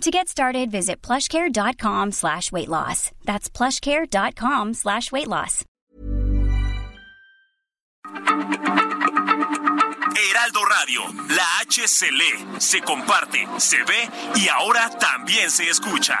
To get started, visit plushcare.com slash weight loss. That's plushcare.com slash weight loss. Heraldo Radio, la H se lee, se comparte, se ve y ahora también se escucha.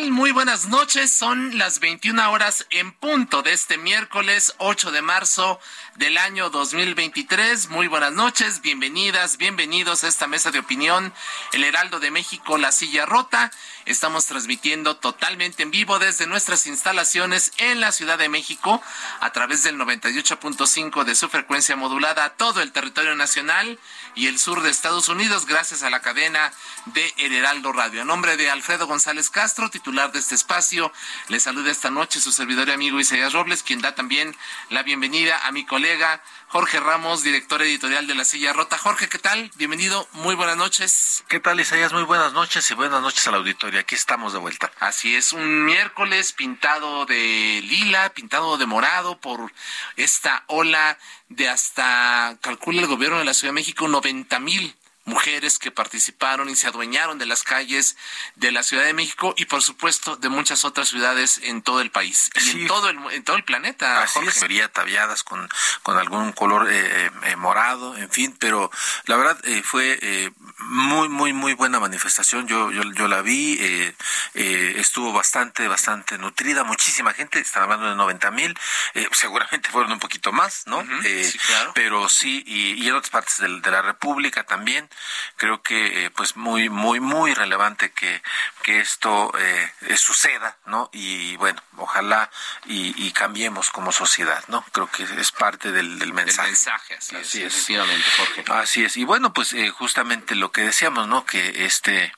Muy buenas noches. Son las 21 horas en punto de este miércoles 8 de marzo del año 2023. Muy buenas noches, bienvenidas, bienvenidos a esta mesa de opinión, El Heraldo de México, La Silla Rota. Estamos transmitiendo totalmente en vivo desde nuestras instalaciones en la Ciudad de México a través del 98.5 de su frecuencia modulada a todo el territorio nacional y el sur de Estados Unidos gracias a la cadena de El Heraldo Radio. Nombre de Alfredo González Castro, titular de este espacio, le saluda esta noche su servidor y amigo Isaías Robles, quien da también la bienvenida a mi colega Jorge Ramos, director editorial de La Silla Rota. Jorge, ¿qué tal? Bienvenido, muy buenas noches. ¿Qué tal, Isaías? Muy buenas noches y buenas noches al auditorio. Aquí estamos de vuelta. Así es, un miércoles pintado de lila, pintado de morado por esta ola de hasta, calcula el gobierno de la Ciudad de México, 90 mil mujeres que participaron y se adueñaron de las calles de la Ciudad de México y por supuesto de muchas otras ciudades en todo el país y en todo el en todo el planeta Así sería tabiadas con, con algún color eh, eh, morado en fin pero la verdad eh, fue eh, muy muy muy buena manifestación yo yo, yo la vi eh, eh, estuvo bastante bastante nutrida muchísima gente están hablando de 90 mil seguramente fueron un poquito más no Ujú, sí, claro. pero sí y, y en otras partes de, de la República también creo que eh, pues muy muy muy relevante que que esto eh, eh, suceda no y bueno ojalá y, y cambiemos como sociedad no creo que es parte del, del el mensaje mensaje así, Así es, es. efectivamente Jorge Así es. Y bueno, pues eh, justamente lo que decíamos, ¿no? Que este,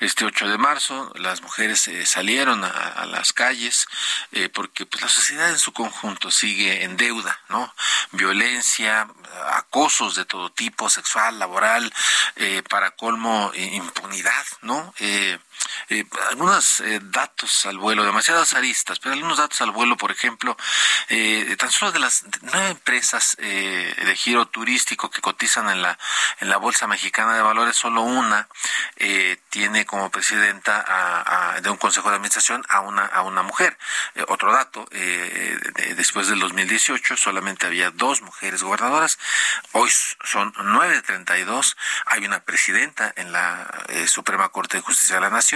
este 8 de marzo las mujeres eh, salieron a, las calles eh, porque pues la sociedad en su conjunto sigue en deuda, ¿no? Violencia, acosos de todo tipo, sexual, laboral, eh, para colmo eh, impunidad, ¿no? Eh, algunos eh, datos al vuelo, demasiadas aristas, pero algunos datos al vuelo, por ejemplo, eh, tan solo de las nueve empresas eh, de giro turístico que cotizan en la en la bolsa mexicana de valores, solo una eh, tiene como presidenta a- de un consejo de administración a una a una mujer. Eh, otro dato, de- después del 2018 solamente había dos mujeres gobernadoras, hoy son nueve de 32, hay una presidenta en la Suprema Corte de Justicia de la Nación,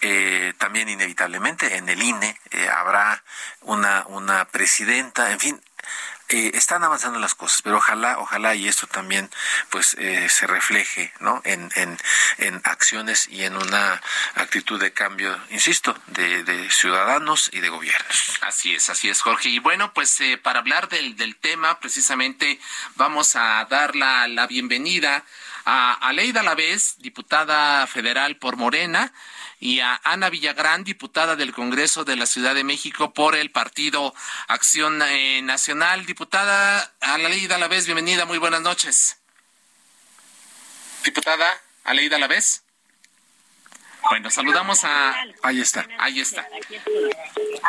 eh, también inevitablemente en el INE eh, habrá una, una presidenta, en fin, eh, están avanzando las cosas, pero ojalá, ojalá y esto también pues eh, se refleje ¿no? en, en, en acciones y en una actitud de cambio, insisto, de, de ciudadanos y de gobiernos. Así es, así es, Jorge. Y bueno, pues eh, para hablar del, del tema, precisamente vamos a dar la, la bienvenida a Aleida Lavés, diputada federal por Morena, y a Ana Villagrán, diputada del Congreso de la Ciudad de México por el Partido Acción eh, Nacional. Diputada Aleida Lavés, bienvenida, muy buenas noches. Diputada Aleida Lavés. Bueno, saludamos a... Ahí está. Ahí está.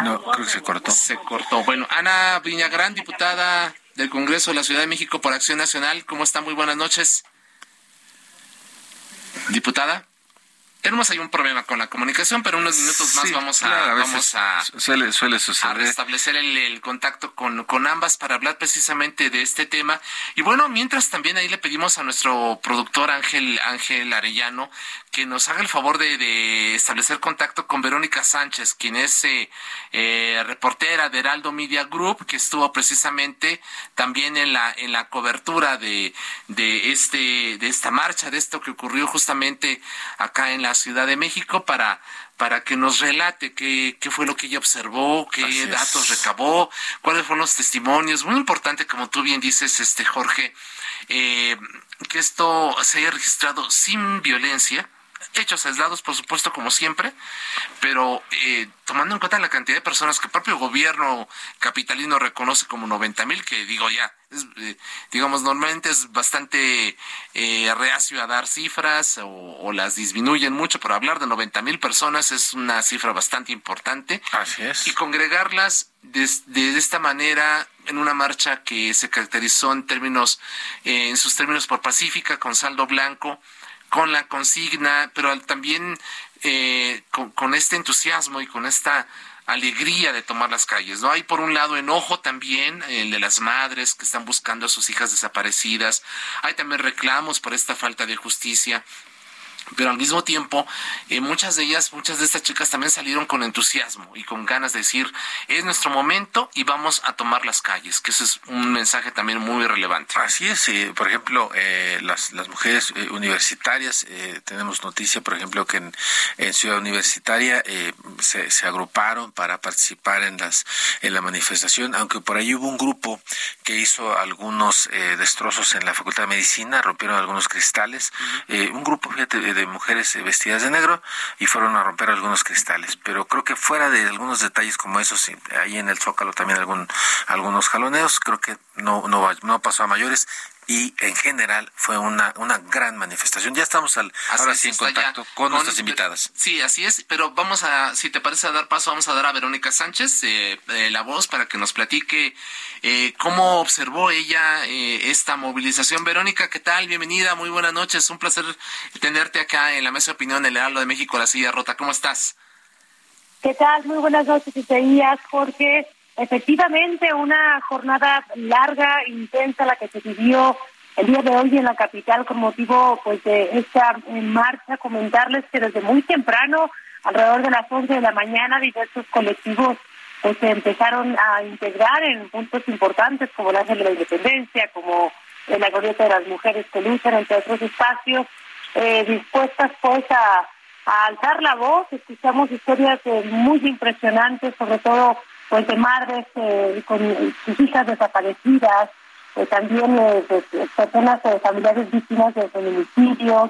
No, creo que se cortó. Se cortó. Bueno, Ana Villagrán, diputada del Congreso de la Ciudad de México por Acción Nacional, ¿cómo está? Muy buenas noches. Diputada. tenemos ahí un problema con la comunicación, pero unos minutos más vamos a, vamos a, suele, suele suceder. restablecer el, contacto con, con, ambas para hablar precisamente de este tema. Y bueno, mientras también ahí le pedimos a nuestro productor Ángel, Ángel Arellano que nos haga el favor de, establecer contacto con Verónica Sánchez, quien es eh, eh, reportera de Heraldo Media Group, que estuvo precisamente también en la, en la cobertura de, de, este, de esta marcha, de esto que ocurrió justamente acá en la Ciudad de México para para que nos relate qué, qué fue lo que ella observó, qué datos recabó, cuáles fueron los testimonios. Muy importante, como tú bien dices, este Jorge, eh, que esto se haya registrado sin violencia, hechos aislados, por supuesto, como siempre, pero eh, tomando en cuenta la cantidad de personas que el propio gobierno capitalino reconoce como 90 mil, que digo ya, eh, digamos, normalmente es bastante eh, reacio a dar cifras o, las disminuyen mucho, pero hablar de 90 mil personas es una cifra bastante importante. Así es. Y congregarlas de, de, esta manera en una marcha que se caracterizó en términos, en sus términos por pacífica, con saldo blanco, con la consigna, pero también eh, con, este entusiasmo y con esta alegría de tomar las calles, ¿no? Hay por un lado enojo también, el de las madres que están buscando a sus hijas desaparecidas, hay también reclamos por esta falta de justicia, pero al mismo tiempo eh, muchas de ellas, muchas de estas chicas también salieron con entusiasmo y con ganas de decir, es nuestro momento y vamos a tomar las calles, que ese es un mensaje también muy relevante. Así es, eh, por ejemplo, eh, las, las mujeres universitarias, tenemos noticia, por ejemplo, que en, en Ciudad Universitaria se, se, agruparon para participar en, las, en la manifestación, aunque por ahí hubo un grupo que hizo algunos destrozos en la Facultad de Medicina, rompieron algunos cristales, un grupo, fíjate, de mujeres eh, vestidas de negro y fueron a romper algunos cristales. Pero creo que fuera de algunos detalles como esos, ahí en el Zócalo también algún, algunos jaloneos, creo que no, no, no pasó a mayores y en general fue una, una gran manifestación. Ya estamos al, ahora sí en contacto con, nuestras invitadas. Sí, así es, pero vamos a, si te parece a dar paso, vamos a dar a Verónica Sánchez eh, eh, la voz para que nos platique eh, cómo observó ella esta movilización. Verónica, ¿qué tal? Bienvenida, muy buenas noches, un placer tenerte acá en la mesa de opinión del Heraldo de México, La Silla Rota. ¿Cómo estás? ¿Qué tal? Muy buenas noches, Isaías, Jorge. Efectivamente, una jornada larga, intensa, la que se vivió el día de hoy en la capital con motivo pues de esta marcha. Comentarles que desde muy temprano, alrededor de las 11 de la mañana, diversos colectivos pues se empezaron a integrar en puntos importantes como la de la Independencia, como la Glorieta de las Mujeres que luchan, entre otros espacios, eh, dispuestas pues a, alzar la voz. Escuchamos historias eh, muy impresionantes, sobre todo pues de madres eh, con sus hijas desaparecidas, eh, también eh, pues, personas eh, familiares víctimas de feminicidios,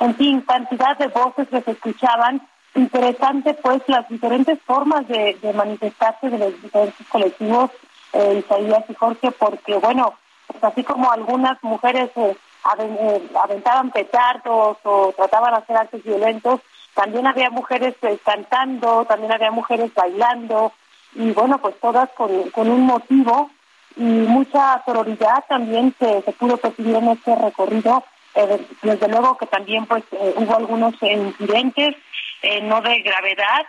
en fin, cantidad de voces que se escuchaban. Interesante pues las diferentes formas de, de manifestarse de los diferentes colectivos, eh, Isaías y Jorge, porque bueno, pues así como algunas mujeres aventaban petardos o trataban de hacer actos violentos, también había mujeres cantando, también había mujeres bailando, y bueno, pues todas con, con un motivo y mucha sororidad también se, se pudo percibir en este recorrido. Eh, desde luego que también pues eh, hubo algunos incidentes, eh, no de gravedad,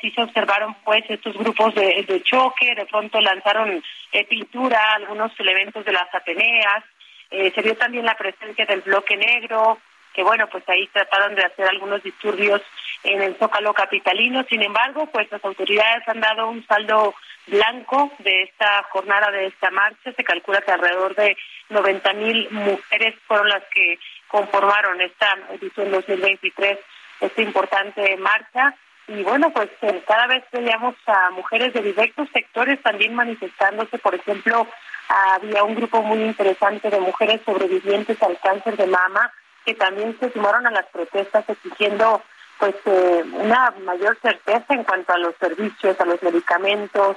sí se observaron pues estos grupos de, de choque, de pronto lanzaron pintura, algunos elementos de las Ateneas, se vio también la presencia del bloque negro, que bueno, pues ahí trataron de hacer algunos disturbios en el Zócalo capitalino. Sin embargo, pues las autoridades han dado un saldo blanco de esta jornada, de esta marcha. Se calcula que alrededor de 90 mil mujeres fueron las que conformaron esta edición 2023, esta importante marcha. Y bueno, pues eh, cada vez veíamos a mujeres de diversos sectores también manifestándose. Por ejemplo, había un grupo muy interesante de mujeres sobrevivientes al cáncer de mama que también se sumaron a las protestas exigiendo pues eh, una mayor certeza en cuanto a los servicios, a los medicamentos.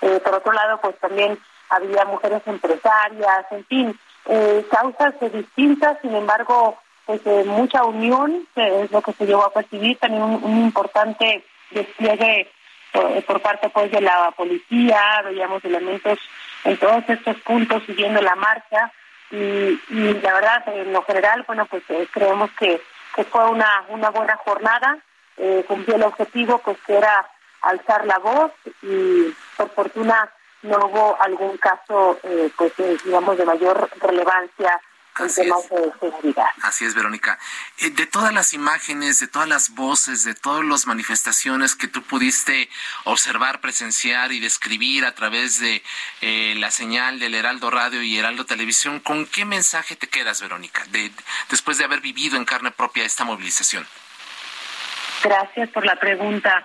Eh, por otro lado, pues también había mujeres empresarias, en fin, eh, causas distintas, sin embargo, pues mucha unión, es lo que se llegó a percibir, también un, importante despliegue por parte pues de la policía, veíamos elementos en todos estos puntos siguiendo la marcha y, y la verdad, en lo general, bueno, pues eh, creemos que que fue una, una buena jornada, eh, cumplió el objetivo pues que era alzar la voz y por fortuna no hubo algún caso eh, pues eh, digamos de mayor relevancia Así es. Verónica. Eh, de todas las imágenes, de todas las voces, de todas las manifestaciones que tú pudiste observar, presenciar y describir a través de eh, la señal del Heraldo Radio y Heraldo Televisión, ¿con qué mensaje te quedas, Verónica, de, después de haber vivido en carne propia esta movilización? Gracias por la pregunta.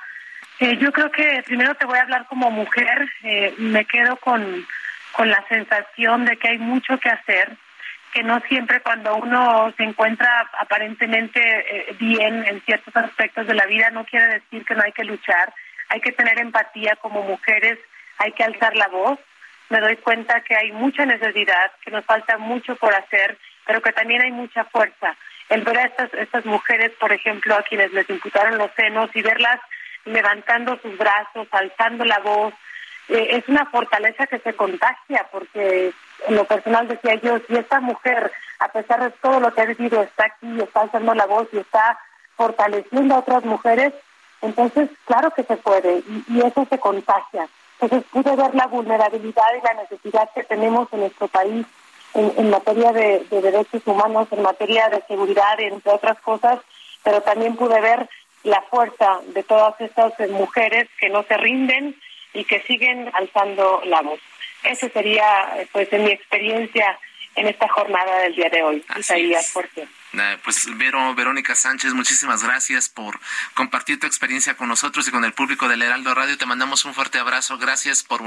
Eh, yo creo que primero te voy a hablar como mujer. me quedo con, con la sensación de que hay mucho que hacer que no siempre cuando uno se encuentra aparentemente eh, bien en ciertos aspectos de la vida no quiere decir que no hay que luchar, hay que tener empatía como mujeres, hay que alzar la voz. Me doy cuenta que hay mucha necesidad, que nos falta mucho por hacer, pero que también hay mucha fuerza. El ver a estas, estas mujeres, por ejemplo, a quienes les imputaron los senos y verlas levantando sus brazos, alzando la voz, eh, es una fortaleza que se contagia, porque en lo personal decía yo, si esta mujer, a pesar de todo lo que ha vivido, está aquí, está alzando la voz y está fortaleciendo a otras mujeres, entonces claro que se puede y, eso se contagia. Entonces pude ver la vulnerabilidad y la necesidad que tenemos en nuestro país en, materia de, de, derechos humanos, en materia de seguridad, entre otras cosas, pero también pude ver la fuerza de todas estas mujeres que no se rinden y que siguen alzando la voz. Eso sería, pues, en mi experiencia en esta jornada del día de hoy. Isaías, ¿por qué? Pues Vero, Verónica Sánchez, muchísimas gracias por compartir tu experiencia con nosotros y con el público del Heraldo Radio. Te mandamos un fuerte abrazo. Gracias por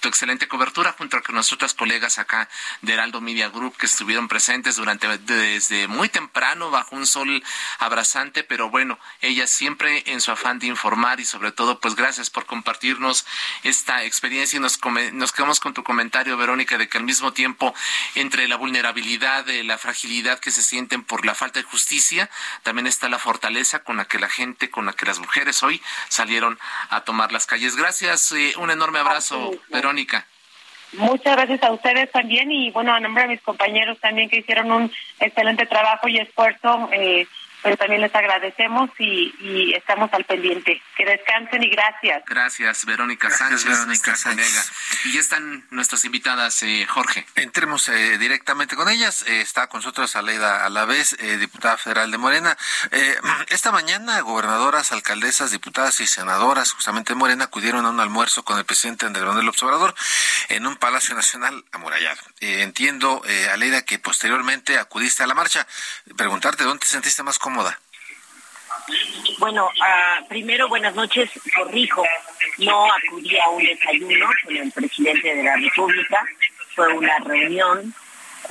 tu excelente cobertura junto con nuestros colegas acá de Heraldo Media Group que estuvieron presentes durante desde muy temprano bajo un sol abrasante, pero bueno, ellas siempre en su afán de informar y sobre todo, pues gracias por compartirnos esta experiencia y nos, nos quedamos con tu comentario, Verónica, de que al mismo tiempo entre la vulnerabilidad, la fragilidad que se sienten por la falta de justicia, también está la fortaleza con la que la gente, con la que las mujeres hoy salieron a tomar las calles. Gracias, eh, un enorme abrazo, Verónica. Muchas gracias a ustedes también y bueno, a nombre de mis compañeros también que hicieron un excelente trabajo y esfuerzo. Eh, pero también les agradecemos y, estamos al pendiente. Que descansen y gracias. Gracias, Verónica Sánchez. Verónica Sánchez. Y ya están nuestras invitadas, eh, Jorge. Entremos eh, directamente con ellas. Eh, está con nosotros Aleida Alavés, diputada federal de Morena. esta mañana, gobernadoras, alcaldesas, diputadas y senadoras, justamente de Morena, acudieron a un almuerzo con el presidente Andrés Manuel Observador en un Palacio Nacional amurallado. entiendo, Aleida, que posteriormente acudiste a la marcha. Preguntarte dónde te sentiste más cómodo bueno, uh, primero buenas noches, corrijo, no acudí a un desayuno con el presidente de la República, fue una reunión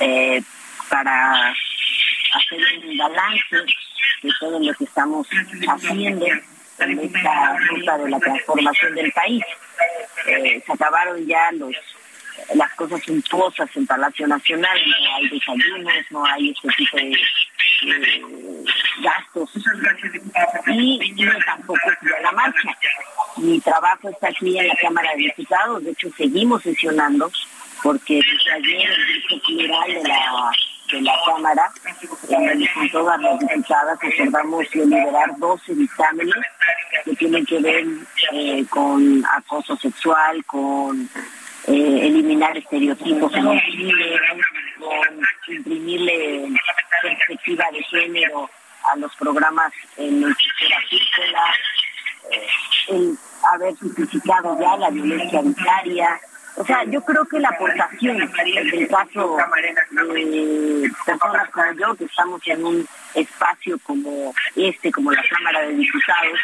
eh, para hacer un balance de todo lo que estamos haciendo en esta ruta de la transformación del país. Eh, se acabaron ya los las cosas suntuosas en Palacio Nacional, no hay desayunos, no hay este tipo de gastos. Y yo tampoco fui a la marcha. Mi trabajo está aquí en la Cámara de Diputados, de hecho seguimos sesionando porque desde ayer el Grupo General de la de la Cámara, eh, con todas las diputadas, acordamos liberar 12 dictámenes que tienen que ver eh, con acoso sexual, con eh, eliminar estereotipos en los cine, con imprimirle perspectiva de género a los programas en el agrícola, eh, el haber simplificado ya la violencia vicaria. O sea, yo creo que la aportación, en el caso de personas como yo, que estamos en un espacio como este, como la Cámara de Diputados,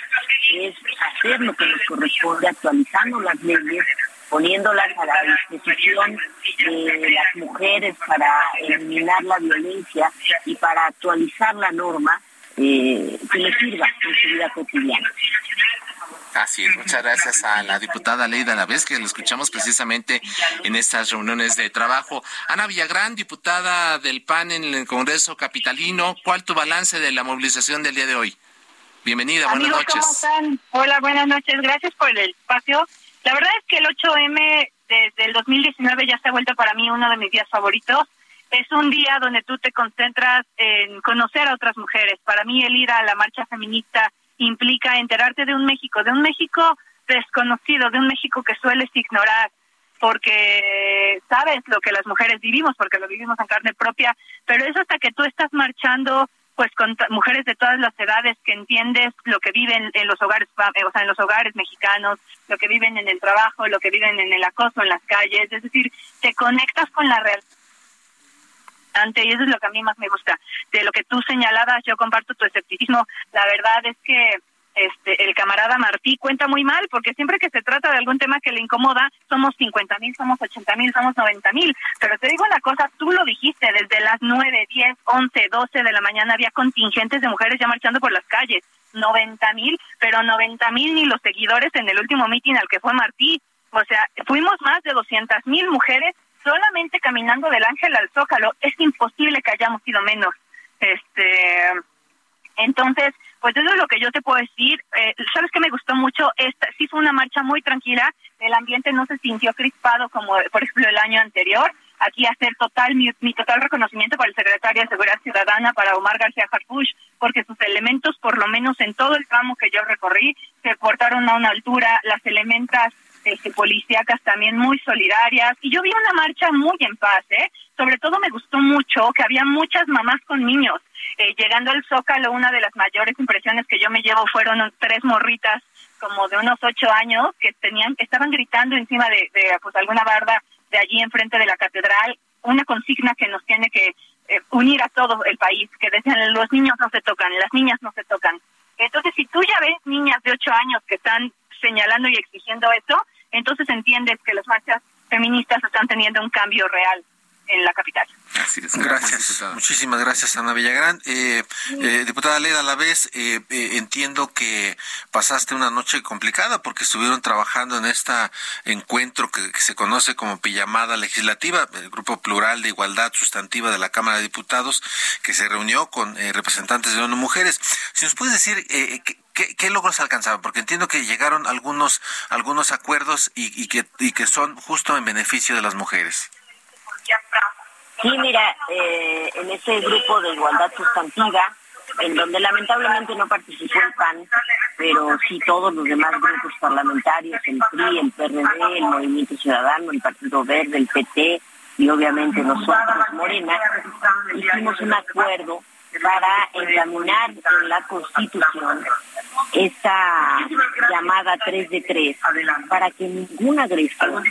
es hacer lo que nos corresponde actualizando las leyes poniéndolas a la disposición de las mujeres para eliminar la violencia y para actualizar la norma eh, que les sirva en su vida cotidiana. Así es, muchas gracias a la diputada Leida Lavés, que la escuchamos precisamente en estas reuniones de trabajo. Ana Villagrán, diputada del PAN en el Congreso Capitalino, ¿cuál tu balance de la movilización del día de hoy? Bienvenida, buenas noches. ¿cómo están? Hola, buenas noches, gracias por el espacio. La verdad es que el 8M desde el 2019 ya se ha vuelto para mí uno de mis días favoritos. Es un día donde tú te concentras en conocer a otras mujeres. Para mí el ir a la marcha feminista implica enterarte de un México, de un México desconocido, de un México que sueles ignorar porque sabes lo que las mujeres vivimos, porque lo vivimos en carne propia, pero es hasta que tú estás marchando pues con mujeres de todas las edades que entiendes lo que viven en los hogares, o sea, en los hogares mexicanos, lo que viven en el trabajo, lo que viven en el acoso en las calles, es decir, te conectas con la realidad y eso es lo que a mí más me gusta. De lo que tú señalabas, yo comparto tu escepticismo. La verdad es que este, el camarada Martí cuenta muy mal, porque siempre que se trata de algún tema que le incomoda, somos 50 mil, somos 80 mil, somos 90 mil. Pero te digo una cosa, tú lo dijiste, desde las 9, 10, 11, 12 de la mañana había contingentes de mujeres ya marchando por las calles. 90 mil, pero 90 mil ni los seguidores en el último mitin al que fue Martí. O sea, fuimos más de 200 mil mujeres solamente caminando del Ángel al Zócalo. Es imposible que hayamos sido menos. Este, entonces, pues eso es lo que yo te puedo decir. Eh, Sabes que me gustó mucho. Esta sí fue una marcha muy tranquila. El ambiente no se sintió crispado como, por ejemplo, el año anterior. Aquí hacer total mi, total reconocimiento para el secretario de Seguridad Ciudadana, para Omar García Harfush, porque sus elementos, por lo menos en todo el tramo que yo recorrí, se portaron a una altura. Las elementas este, policíacas también muy solidarias. Y yo vi una marcha muy en paz, ¿eh? Sobre todo me gustó mucho que había muchas mamás con niños. Eh, llegando al Zócalo, una de las mayores impresiones que yo me llevo fueron tres morritas como de unos ocho años que tenían, que estaban gritando encima de, pues alguna barda de allí enfrente de la catedral, una consigna que nos tiene que eh, unir a todo el país, que decían los niños no se tocan, las niñas no se tocan. Entonces, si tú ya ves niñas de ocho años que están señalando y exigiendo eso, entonces entiendes que las marchas feministas están teniendo un cambio real en la capital. Gracias, muchísimas gracias Ana Villagrán. Eh, eh, diputada Leda, a la vez eh, entiendo que pasaste una noche complicada porque estuvieron trabajando en este encuentro que, se conoce como pijamada legislativa, el Grupo Plural de Igualdad Sustantiva de la Cámara de Diputados, que se reunió con representantes de ONU Mujeres. Si nos puedes decir ¿Qué, ¿Qué, logros alcanzaron? Porque entiendo que llegaron algunos algunos acuerdos y, que, y que son justo en beneficio de las mujeres. Sí, mira, eh, en ese grupo de igualdad sustantiva, en donde lamentablemente no participó el PAN, pero sí todos los demás grupos parlamentarios, el PRI, el PRD, el Movimiento Ciudadano, el Partido Verde, el PT y obviamente nosotros, Morena, hicimos un acuerdo para examinar en la Constitución esta llamada 3 de 3 para que ningún agresor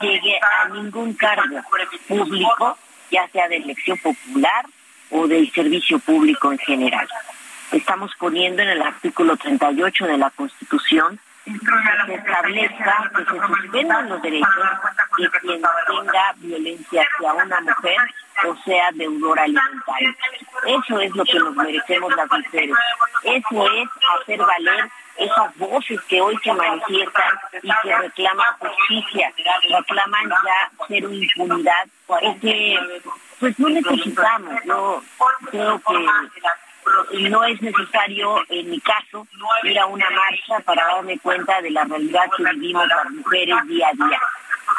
llegue a ningún cargo público, ya sea de elección popular o del servicio público en general. Estamos poniendo en el artículo 38 de la Constitución que se establezca que se suspendan los derechos de quien tenga violencia hacia una mujer o sea deudor alimentario. Eso es lo que nos merecemos las mujeres. Eso es hacer valer esas voces que hoy se manifiestan y que reclaman justicia, reclaman ya cero impunidad, que pues no necesitamos. Yo creo que no es necesario, en mi caso, ir a una marcha para darme cuenta de la realidad que vivimos las mujeres día a día.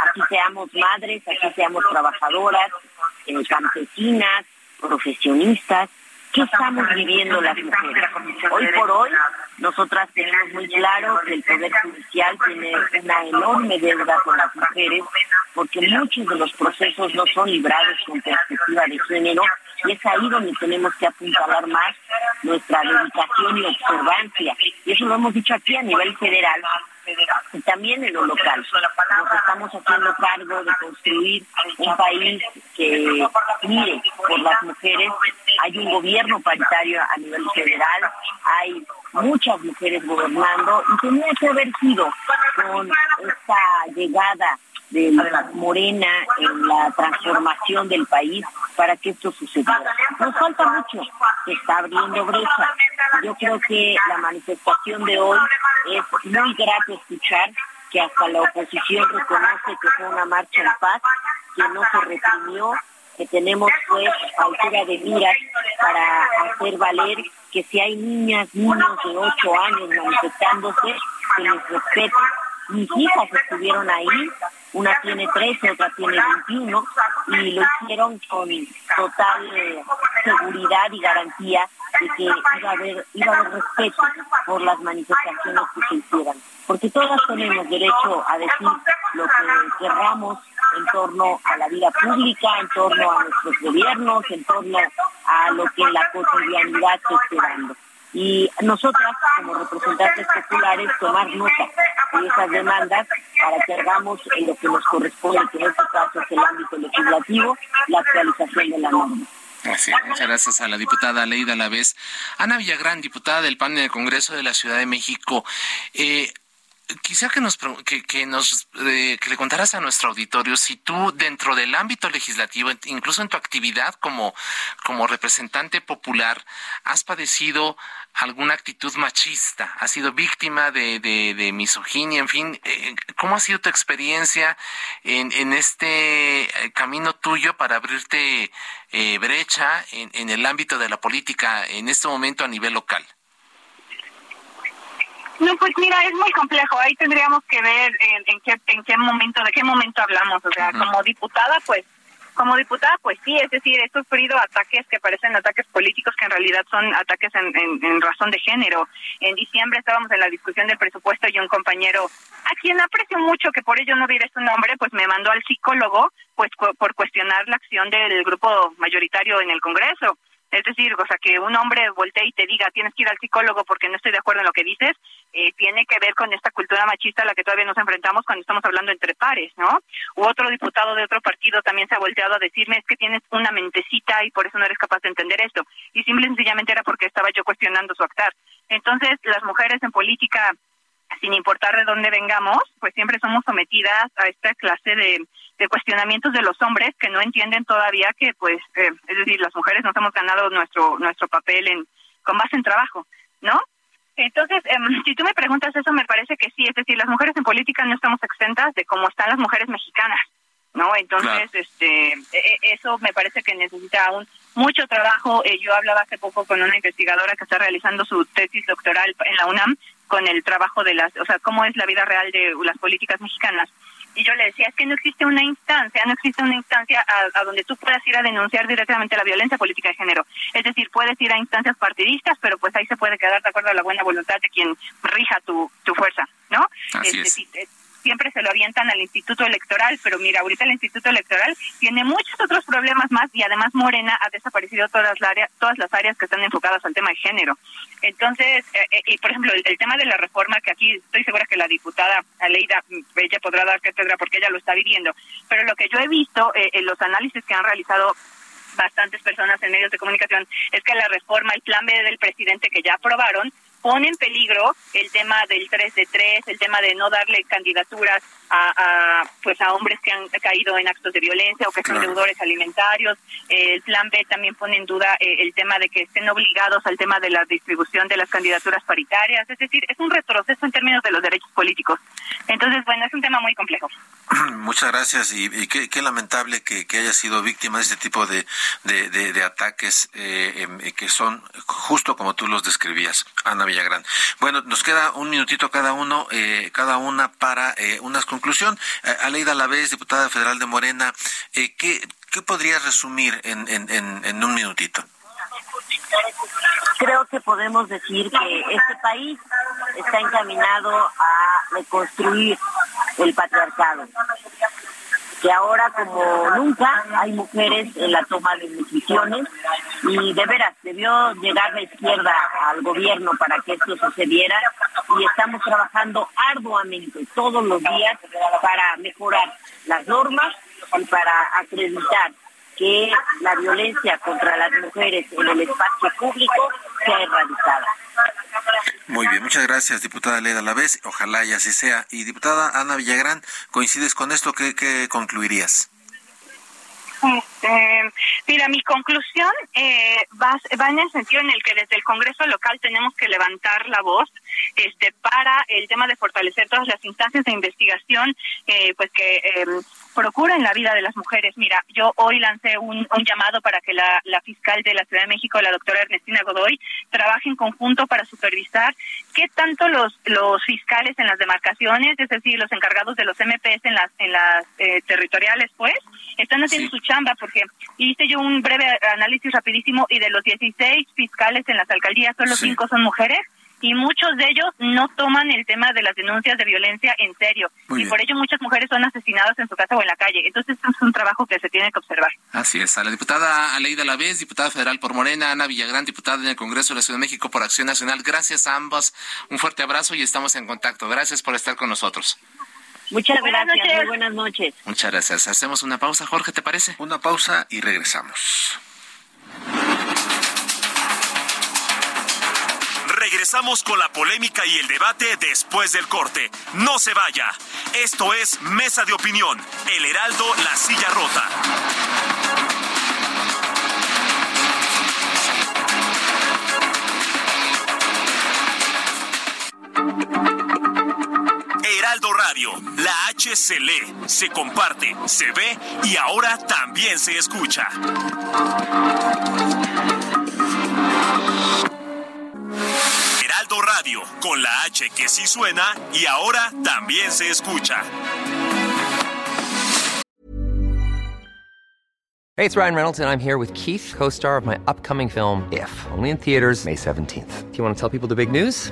Aquí seamos madres, aquí seamos trabajadoras, eh, campesinas, profesionistas, ¿qué estamos viviendo las mujeres? Hoy por hoy, nosotras tenemos muy claro que el Poder Judicial tiene una enorme deuda con las mujeres, porque muchos de los procesos no son librados con perspectiva de género, y es ahí donde tenemos que apuntalar más nuestra dedicación y observancia. Y eso lo hemos dicho aquí a nivel federal, y también en lo local. Nos estamos haciendo cargo de construir un país que mire por las mujeres. Hay un gobierno paritario a nivel federal, hay muchas mujeres gobernando y tenía que haber sido con esta llegada de Morena en la transformación del país para que esto sucediera. Nos falta mucho, se está abriendo brecha. Yo creo que la manifestación de hoy es muy grato escuchar que hasta la oposición reconoce que fue una marcha en paz, que no se reprimió, que tenemos pues altura de miras para hacer valer que si hay niñas, niños de 8 años manifestándose, que les respeten. Mis hijas estuvieron ahí una tiene 13, otra tiene 21, y lo hicieron con total eh, seguridad y garantía de que iba a, haber, iba a haber respeto por las manifestaciones que se hicieran. Porque todas tenemos derecho a decir lo que querramos en torno a la vida pública, en torno a nuestros gobiernos, en torno a lo que en la cotidianidad se está dando. Y nosotras, como representantes populares, tomar nota de esas demandas para que hagamos en lo que nos corresponde, que en este caso es el ámbito legislativo, la actualización de la norma. Muchas gracias a la diputada Leida Lavés. Ana Villagrán, diputada del PAN en el Congreso de la Ciudad de México. Eh, quisiera que nos que, nos eh, que le contaras a nuestro auditorio si tú dentro del ámbito legislativo incluso en tu actividad como como representante popular has padecido alguna actitud machista has sido víctima de, de, misoginia en fin eh, cómo ha sido tu experiencia en, en este eh, camino tuyo para abrirte brecha en, en el ámbito de la política en este momento a nivel local no, pues mira, es muy complejo. Ahí tendríamos que ver en, qué en qué momento, de qué momento hablamos. O sea, como diputada, pues, como diputada, pues sí, es decir, he sufrido ataques que parecen ataques políticos que en realidad son ataques en, en, razón de género. En diciembre estábamos en la discusión del presupuesto y un compañero, a quien aprecio mucho, que por ello no diré su nombre, pues me mandó al psicólogo, pues por cuestionar la acción del grupo mayoritario en el Congreso. Es decir, o sea, que un hombre voltee y te diga tienes que ir al psicólogo porque no estoy de acuerdo en lo que dices, eh, tiene que ver con esta cultura machista a la que todavía nos enfrentamos cuando estamos hablando entre pares, ¿no? U otro diputado de otro partido también se ha volteado a decirme es que tienes una mentecita y por eso no eres capaz de entender esto. Y simple y sencillamente era porque estaba yo cuestionando su actar. Entonces, las mujeres en política sin importar de dónde vengamos, pues siempre somos sometidas a esta clase de, cuestionamientos de los hombres que no entienden todavía que, pues, eh, es decir, las mujeres nos hemos ganado nuestro nuestro papel en con base en trabajo, ¿no? Entonces, em, si tú me preguntas eso, me parece que sí, es decir, las mujeres en política no estamos exentas de cómo están las mujeres mexicanas, ¿no? Entonces, este, e, e, eso me parece que necesita aún mucho trabajo. Eh, yo hablaba hace poco con una investigadora que está realizando su tesis doctoral en la UNAM con el trabajo de las, o sea, cómo es la vida real de las políticas mexicanas. Y yo le decía, es que no existe una instancia, no existe una instancia a, donde tú puedas ir a denunciar directamente la violencia política de género. Es decir, puedes ir a instancias partidistas, pero pues ahí se puede quedar de acuerdo a la buena voluntad de quien rija tu, tu fuerza, ¿no? Así es siempre se lo avientan al Instituto Electoral, pero mira, ahorita el Instituto Electoral tiene muchos otros problemas más y además Morena ha desaparecido todas las áreas, todas las áreas que están enfocadas al tema de género. Entonces, eh, eh, y por ejemplo, el, tema de la reforma, que aquí estoy segura que la diputada Aleida, mm, ella podrá dar cátedra porque ella lo está viviendo, pero lo que yo he visto eh, en los análisis que han realizado bastantes personas en medios de comunicación es que la reforma, el plan B del presidente que ya aprobaron, pone en peligro el tema del 3 de 3, el tema de no darle candidaturas a, pues a hombres que han caído en actos de violencia o que son deudores alimentarios. el plan B también pone en duda eh, el tema de que estén obligados al tema de la distribución de las candidaturas paritarias. Es decir, es un retroceso en términos de los derechos políticos. Entonces, bueno, es un tema muy complejo. Muchas gracias y, qué, lamentable que, haya sido víctima de este tipo de, de, ataques eh, em, que son justo como tú los describías, Ana Villagrán. Bueno, nos queda un minutito cada uno, eh, cada una para unas conclusión, eh, Aleida Lavés, diputada federal de Morena, eh, ¿qué, ¿qué podrías resumir en, un minutito? Creo que podemos decir que este país está encaminado a reconstruir el patriarcado que ahora como nunca hay mujeres en la toma de decisiones y de veras debió llegar la izquierda al gobierno para que esto sucediera y estamos trabajando arduamente todos los días para mejorar las normas y para acreditar que la violencia contra las mujeres en el espacio público sea erradicada. Muy bien, muchas gracias, diputada Leda Lavés. Ojalá y así sea. Y diputada Ana Villagrán, ¿coincides con esto? ¿Qué, qué concluirías? Sí Eh, mira, mi conclusión eh, va, va, en el sentido en el que desde el Congreso local tenemos que levantar la voz este, para el tema de fortalecer todas las instancias de investigación, eh, pues que em, procuren la vida de las mujeres. Mira, yo hoy lancé un, llamado para que la, fiscal de la Ciudad de México, la doctora Ernestina Godoy, trabaje en conjunto para supervisar qué tanto los, los fiscales en las demarcaciones, es decir, los encargados de los MPS en las, en las eh, territoriales, pues, están haciendo su chamba, porque hice yo un breve análisis rapidísimo y de los 16 fiscales en las alcaldías, solo cinco son mujeres y muchos de ellos no toman el tema de las denuncias de violencia en serio y por ello muchas mujeres son asesinadas en su casa o en la calle. Entonces es un trabajo que se tiene que observar. Así es. A la diputada Aleida Lavés, diputada federal por Morena, Ana Villagrán, diputada en el Congreso de la Ciudad de México por Acción Nacional. Gracias a ambos. Un fuerte abrazo y estamos en contacto. Gracias por estar con nosotros. Muchas gracias. Muy buenas noches. Muchas gracias. Hacemos una pausa, Jorge, ¿te parece? Una pausa y regresamos. Regresamos con la polémica y el debate después del corte. No se vaya. Esto es Mesa de Opinión, El Heraldo, La Silla Rota. Heraldo Radio, la H se lee, se comparte, se ve y ahora también se escucha. Radio, con la H que sí suena y ahora también se escucha. Hey, it's Ryan Reynolds and I'm here with Keith, co-star of my upcoming film If, only in theaters May 17th. Do you want to tell people the big news?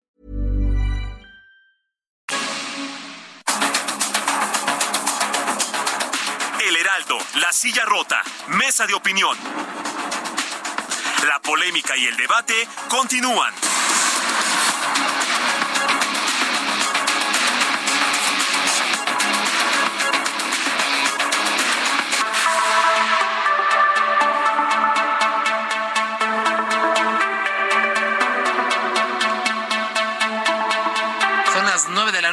La Silla Rota, Mesa de Opinión. La polémica y el debate continúan.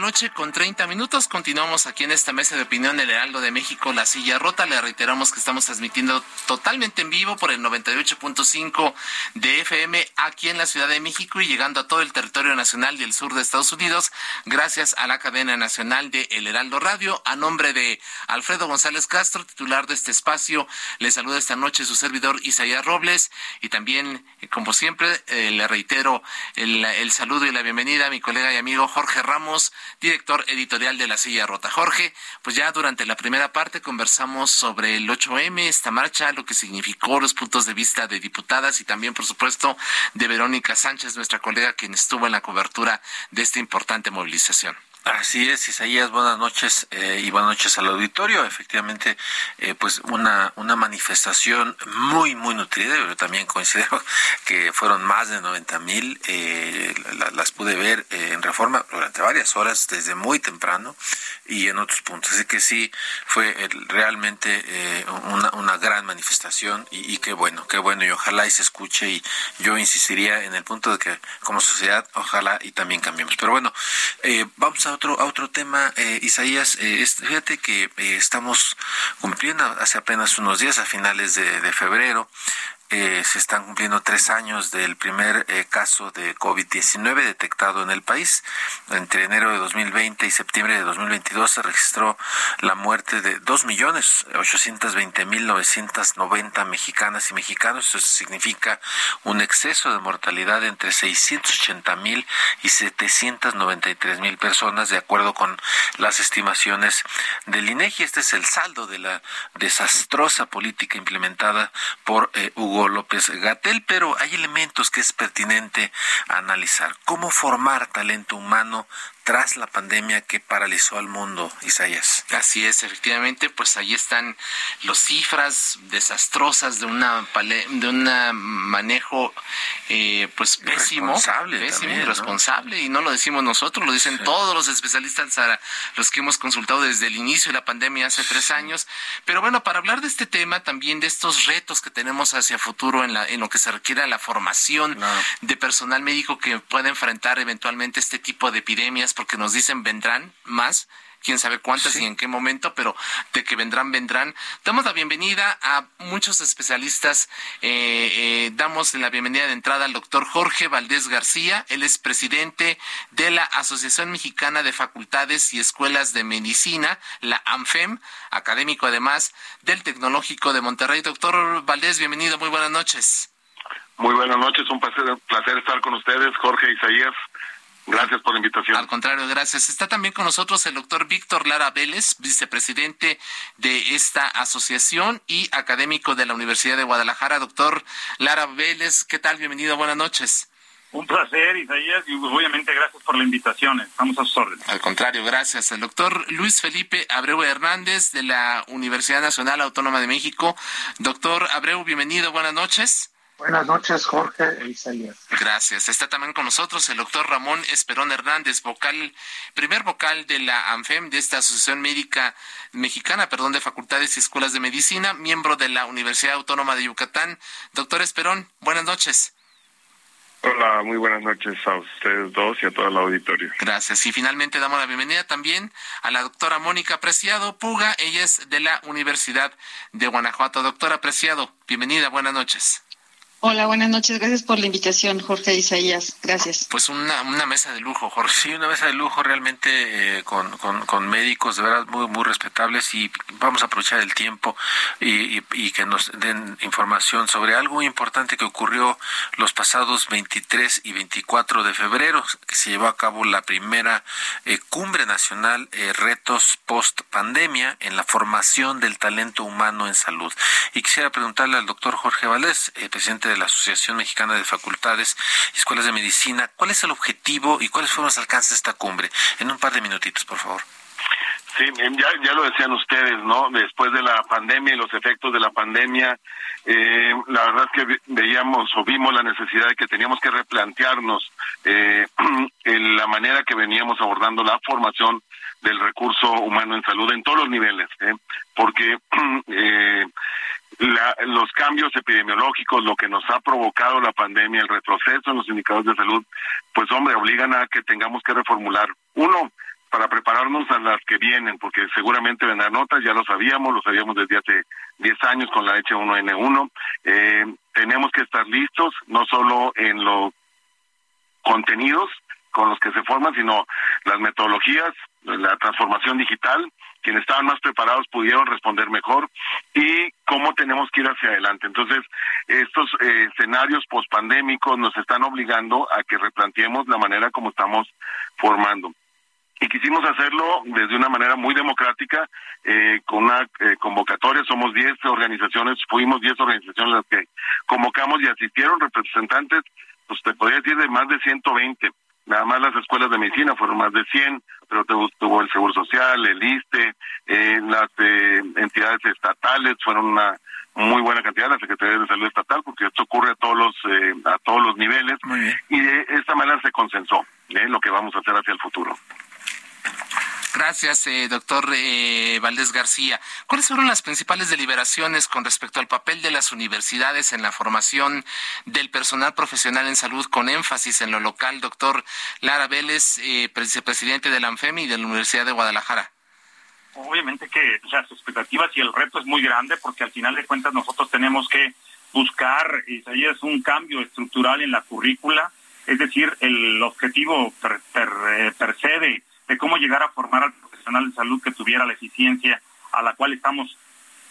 Noche con 30 minutos. Continuamos aquí en esta mesa de opinión del Heraldo de México, La Silla Rota. Le reiteramos que estamos transmitiendo totalmente en vivo por el 98.5 de FM aquí en la Ciudad de México y llegando a todo el territorio nacional y el sur de Estados Unidos gracias a la cadena nacional de El Heraldo Radio. A nombre de Alfredo González Castro, titular de este espacio, le saluda esta noche su servidor Isaías Robles y también, como siempre, eh, le reitero el, el saludo y la bienvenida a mi colega y amigo Jorge Ramos, director editorial de La Silla Rota. Jorge, pues ya durante la primera parte conversamos sobre el 8M, esta marcha, lo que significó, los puntos de vista de diputadas y también, por supuesto, de Verónica Sánchez, nuestra colega, quien estuvo en la cobertura de esta importante movilización. Así es, Isaías, buenas noches eh, y buenas noches al auditorio. Efectivamente, eh, pues una, una manifestación muy, muy nutrida. Yo también considero que fueron más de 90 mil. Eh, las pude ver en reforma durante varias horas, desde muy temprano y en otros puntos. Así que sí, fue realmente una, una gran manifestación y, y qué bueno, qué bueno. Y ojalá y se escuche y yo insistiría en el punto de que como sociedad, ojalá y también cambiemos. Pero bueno, vamos a otro, otro tema, eh, Isaías. Eh, fíjate que eh, estamos cumpliendo hace apenas unos días, a finales de febrero, eh, se están cumpliendo tres años del primer eh, caso de COVID-19 detectado en el país. Entre enero de 2020 y septiembre de 2022 se registró la muerte de 2.820.990 mexicanas y mexicanos. Eso significa un exceso de mortalidad entre 680.000 y 793.000 personas, de acuerdo con las estimaciones del INEGI. Este es el saldo de la desastrosa política implementada por eh, Hugo López Gatel, pero hay elementos que es pertinente analizar. ¿Cómo formar talento humano tras la pandemia que paralizó al mundo, Isaías. Así es, efectivamente, pues ahí están las cifras desastrosas de una de un manejo eh, pues pésimo, responsable pésimo, irresponsable y no lo decimos nosotros, lo dicen todos los especialistas a los que hemos consultado desde el inicio de la pandemia hace tres años. Pero bueno, para hablar de este tema, también de estos retos que tenemos hacia futuro en, la, en lo que se requiere a la formación de personal médico que pueda enfrentar eventualmente este tipo de epidemias, porque nos dicen vendrán más quién sabe cuántas y en qué momento, pero de que vendrán, vendrán. Damos la bienvenida a muchos especialistas. Eh, eh, damos la bienvenida de entrada al doctor Jorge Valdés García. Él es presidente de la Asociación Mexicana de Facultades y Escuelas de Medicina, la ANFEM, académico además del Tecnológico de Monterrey. Doctor Valdés, bienvenido, muy buenas noches. Muy buenas noches, un placer, placer estar con ustedes, Jorge Isaías. Gracias por la invitación. Al contrario, gracias. Está también con nosotros el doctor Víctor Lara Vélez, vicepresidente de esta asociación y académico de la Universidad de Guadalajara. Doctor Lara Vélez, ¿qué tal? Bienvenido, buenas noches. Un placer, Isaías, y obviamente gracias por la invitación. Estamos a sus órdenes. Al contrario, gracias. El doctor Luis Felipe Abreu Hernández de la Universidad Nacional Autónoma de México. Doctor Abreu, bienvenido, buenas noches. Buenas noches, Jorge e Isaías. Gracias. Está también con nosotros el doctor Ramón Esperón Hernández, vocal, primer vocal de la ANFEM, de esta Asociación Médica Mexicana, perdón, de Facultades y Escuelas de Medicina, miembro de la Universidad Autónoma de Yucatán. Doctor Esperón, buenas noches. Hola, muy buenas noches a ustedes dos y a todo el auditorio. Gracias. Y finalmente damos la bienvenida también a la doctora Mónica Preciado Puga. Ella es de la Universidad de Guanajuato. Doctora Preciado, bienvenida, buenas noches. Hola, buenas noches. Gracias por la invitación, Jorge Isaías. Gracias. Pues una, mesa de lujo, Jorge. Sí, una mesa de lujo realmente eh, con, con, médicos de verdad muy, muy respetables y vamos a aprovechar el tiempo y, que nos den información sobre algo importante que ocurrió los pasados 23 y 24 de febrero, que se llevó a cabo la primera eh, cumbre nacional eh, Retos Post Pandemia en la formación del talento humano en salud. Y quisiera preguntarle al doctor Jorge Valdés, presidente de la Asociación Mexicana de Facultades y Escuelas de Medicina. ¿Cuál es el objetivo y cuáles fueron los alcances de esta cumbre? En un par de minutitos, por favor. Sí, em, ya, ya lo decían ustedes, ¿no? Después de la pandemia y los efectos de la pandemia, eh, la verdad es que veíamos o vimos la necesidad de que teníamos que replantearnos eh, en la manera que veníamos abordando la formación del recurso humano en salud en todos los niveles, ¿eh? porque eh, la, los cambios epidemiológicos, lo que nos ha provocado la pandemia, el retroceso en los indicadores de salud, pues hombre, obligan a que tengamos que reformular. Uno, para prepararnos a las que vienen, porque seguramente vendrán notas, ya lo sabíamos, lo sabíamos desde hace 10 años con la H1N1. Eh, tenemos que estar listos, no solo en los contenidos con los que se forman, sino las metodologías, la transformación digital, quienes estaban más preparados pudieron responder mejor y cómo tenemos que ir hacia adelante. Entonces, estos eh, escenarios pospandémicos nos están obligando a que replanteemos la manera como estamos formando. Y quisimos hacerlo desde una manera muy democrática, eh, con una eh, convocatoria, somos 10 organizaciones, fuimos 10 organizaciones las que convocamos y asistieron representantes, pues te podría decir de más de 120 nada más las escuelas de medicina fueron más de 100, pero tuvo el Seguro Social, el ISTE, eh, las eh, entidades estatales fueron una muy buena cantidad, la Secretaría de Salud Estatal, porque esto ocurre a todos los eh, a todos los niveles y de esta manera se consensó lo que vamos a hacer hacia el futuro. Gracias, eh, doctor eh, Valdés García. ¿Cuáles fueron las principales deliberaciones con respecto al papel de las universidades en la formación del personal profesional en salud con énfasis en lo local? Doctor Lara Vélez, eh, vicepresidente de la ANFEMI y de la Universidad de Guadalajara. Obviamente que las expectativas y el reto es muy grande porque al final de cuentas nosotros tenemos que buscar, y ahí es un cambio estructural en la currícula, es decir, el objetivo per, eh, cómo llegar a formar al profesional de salud que tuviera la eficiencia a la cual estamos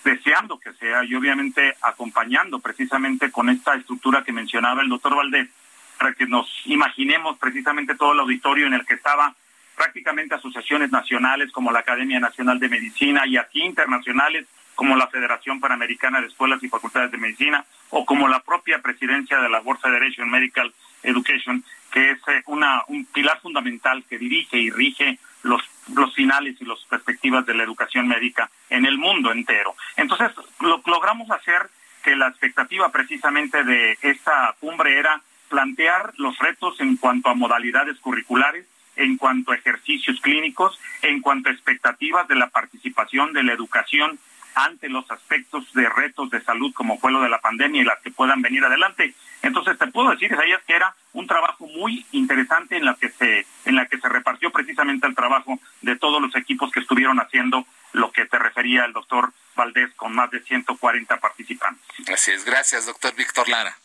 deseando que sea y obviamente acompañando precisamente con esta estructura que mencionaba el doctor Valdés, para que nos imaginemos precisamente todo el auditorio en el que estaba prácticamente asociaciones nacionales como la Academia Nacional de Medicina y aquí internacionales como la Federación Panamericana de Escuelas y Facultades de Medicina o como la propia presidencia de la World Federation Medical Education, que es eh, un pilar fundamental que dirige y rige los, los finales y las perspectivas de la educación médica en el mundo entero. Entonces, lo logramos hacer que la expectativa precisamente de esta cumbre era plantear los retos en cuanto a modalidades curriculares, en cuanto a ejercicios clínicos, en cuanto a expectativas de la participación de la educación ante los aspectos de retos de salud como fue lo de la pandemia y las que puedan venir adelante. Entonces te puedo decir, Isaías, que era un trabajo muy interesante en la que se en la que se repartió precisamente el trabajo de todos los equipos que estuvieron haciendo lo que te refería el doctor Valdés con más de 140 participantes. Así es, gracias, doctor Víctor Lara.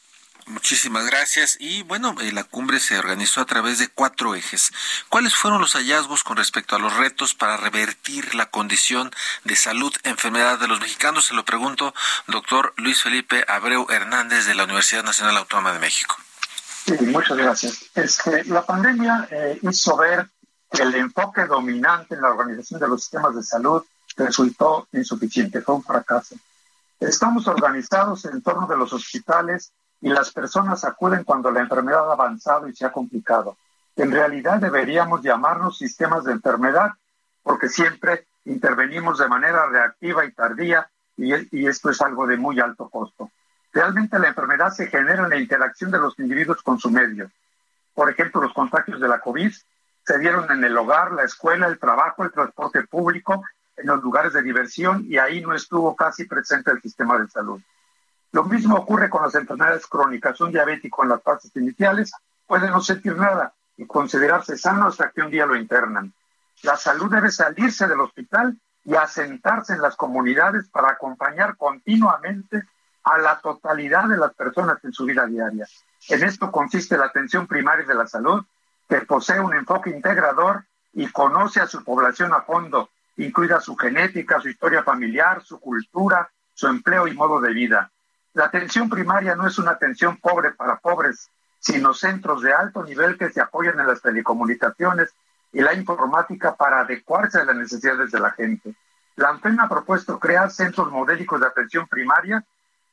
Muchísimas gracias. Y bueno, eh, la cumbre se organizó a través de cuatro ejes. ¿Cuáles fueron los hallazgos con respecto a los retos para revertir la condición de salud, enfermedad de los mexicanos? Se lo pregunto, doctor Luis Felipe Abreu Hernández de la Universidad Nacional Autónoma de México. Sí, muchas gracias. Este, la pandemia eh, hizo ver que el enfoque dominante en la organización de los sistemas de salud resultó insuficiente, fue un fracaso. Estamos organizados en torno de los hospitales y las personas acuden cuando la enfermedad ha avanzado y se ha complicado. En realidad deberíamos llamarnos sistemas de enfermedad porque siempre intervenimos de manera reactiva y tardía y, esto es algo de muy alto costo. Realmente la enfermedad se genera en la interacción de los individuos con su medio. Por ejemplo, los contagios de la COVID se dieron en el hogar, la escuela, el trabajo, el transporte público, en los lugares de diversión y ahí no estuvo casi presente el sistema de salud. Lo mismo ocurre con las enfermedades crónicas. Un diabético en las fases iniciales puede no sentir nada y considerarse sano hasta que un día lo internan. La salud debe salirse del hospital y asentarse en las comunidades para acompañar continuamente a la totalidad de las personas en su vida diaria. En esto consiste la atención primaria de la salud, que posee un enfoque integrador y conoce a su población a fondo, incluida su genética, su historia familiar, su cultura, su empleo y modo de vida. La atención primaria no es una atención pobre para pobres, sino centros de alto nivel que se apoyan en las telecomunicaciones y la informática para adecuarse a las necesidades de la gente. La ANFEM ha propuesto crear centros modélicos de atención primaria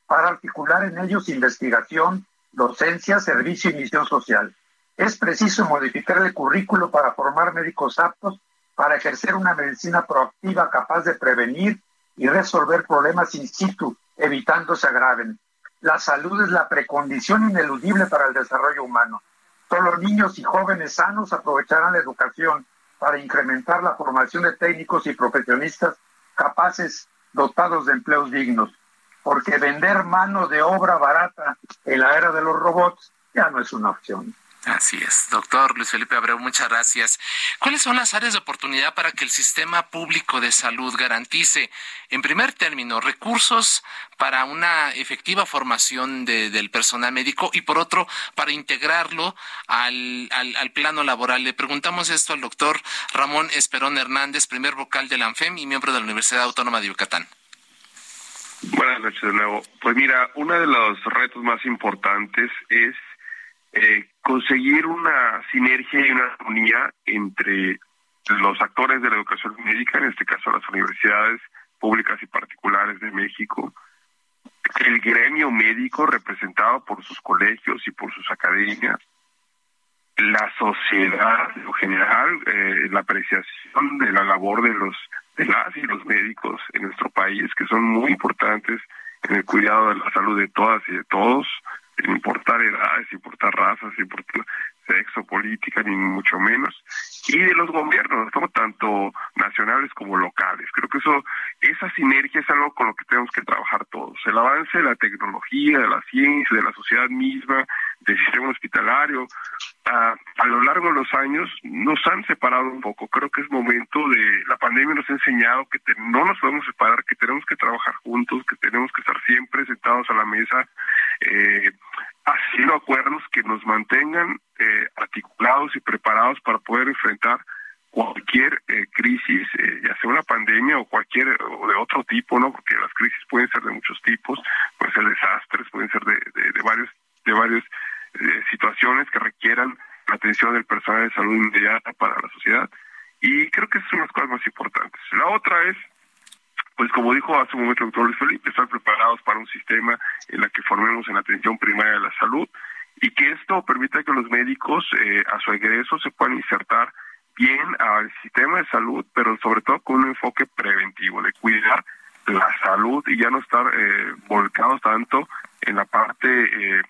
para articular en ellos investigación, docencia, servicio y misión social. Es preciso modificar el currículo para formar médicos aptos para ejercer una medicina proactiva capaz de prevenir y resolver problemas in situ evitando se agraven. La salud es la precondición ineludible para el desarrollo humano. Solo niños y jóvenes sanos aprovecharán la educación para incrementar la formación de técnicos y profesionistas capaces dotados de empleos dignos. Porque vender mano de obra barata en la era de los robots ya no es una opción. Así es. Doctor Luis Felipe Abreu, muchas gracias. ¿Cuáles son las áreas de oportunidad para que el sistema público de salud garantice, en primer término, recursos para una efectiva formación del personal médico y, por otro, para integrarlo al, al, plano laboral? Le preguntamos esto al doctor Ramón Esperón Hernández, primer vocal de la ANFEM y miembro de la Universidad Autónoma de Yucatán. Buenas noches de nuevo. Pues mira, uno de los retos más importantes es eh, conseguir una sinergia y una armonía entre los actores de la educación médica, en este caso las universidades públicas y particulares de México, el gremio médico representado por sus colegios y por sus academias, la sociedad en general, eh, la apreciación de la labor de los de las y los médicos en nuestro país, que son muy importantes en el cuidado de la salud de todas y de todos, sin importar edades, sin importar razas, sin importar sexo, política, ni mucho menos, y de los gobiernos, tanto nacionales como locales. Creo que eso, esa sinergia es algo con lo que tenemos que trabajar todos. El avance de la tecnología, de la ciencia, de la sociedad misma, del sistema hospitalario, a, a lo largo de los años nos han separado un poco. Creo que es momento de, la pandemia nos ha enseñado que no nos podemos separar, que tenemos que trabajar juntos, que tenemos que estar siempre sentados a la mesa, eh, haciendo acuerdos que nos mantengan eh, articulados y preparados para poder enfrentar cualquier eh, crisis, eh, ya sea una pandemia o cualquier o de otro tipo, ¿no? Porque las crisis pueden ser de muchos tipos, pueden ser desastres, pueden ser de, de, de varios de varias eh, situaciones que requieran la atención del personal de salud inmediata para la sociedad. Y creo que esas son las cosas más importantes. La otra es pues como dijo hace un momento el doctor Luis Felipe, estar preparados para un sistema en el que formemos en atención primaria de la salud y que esto permita que los médicos eh, a su egreso se puedan insertar bien al sistema de salud, pero sobre todo con un enfoque preventivo, de cuidar la salud y ya no estar eh, volcados tanto en la parte eh,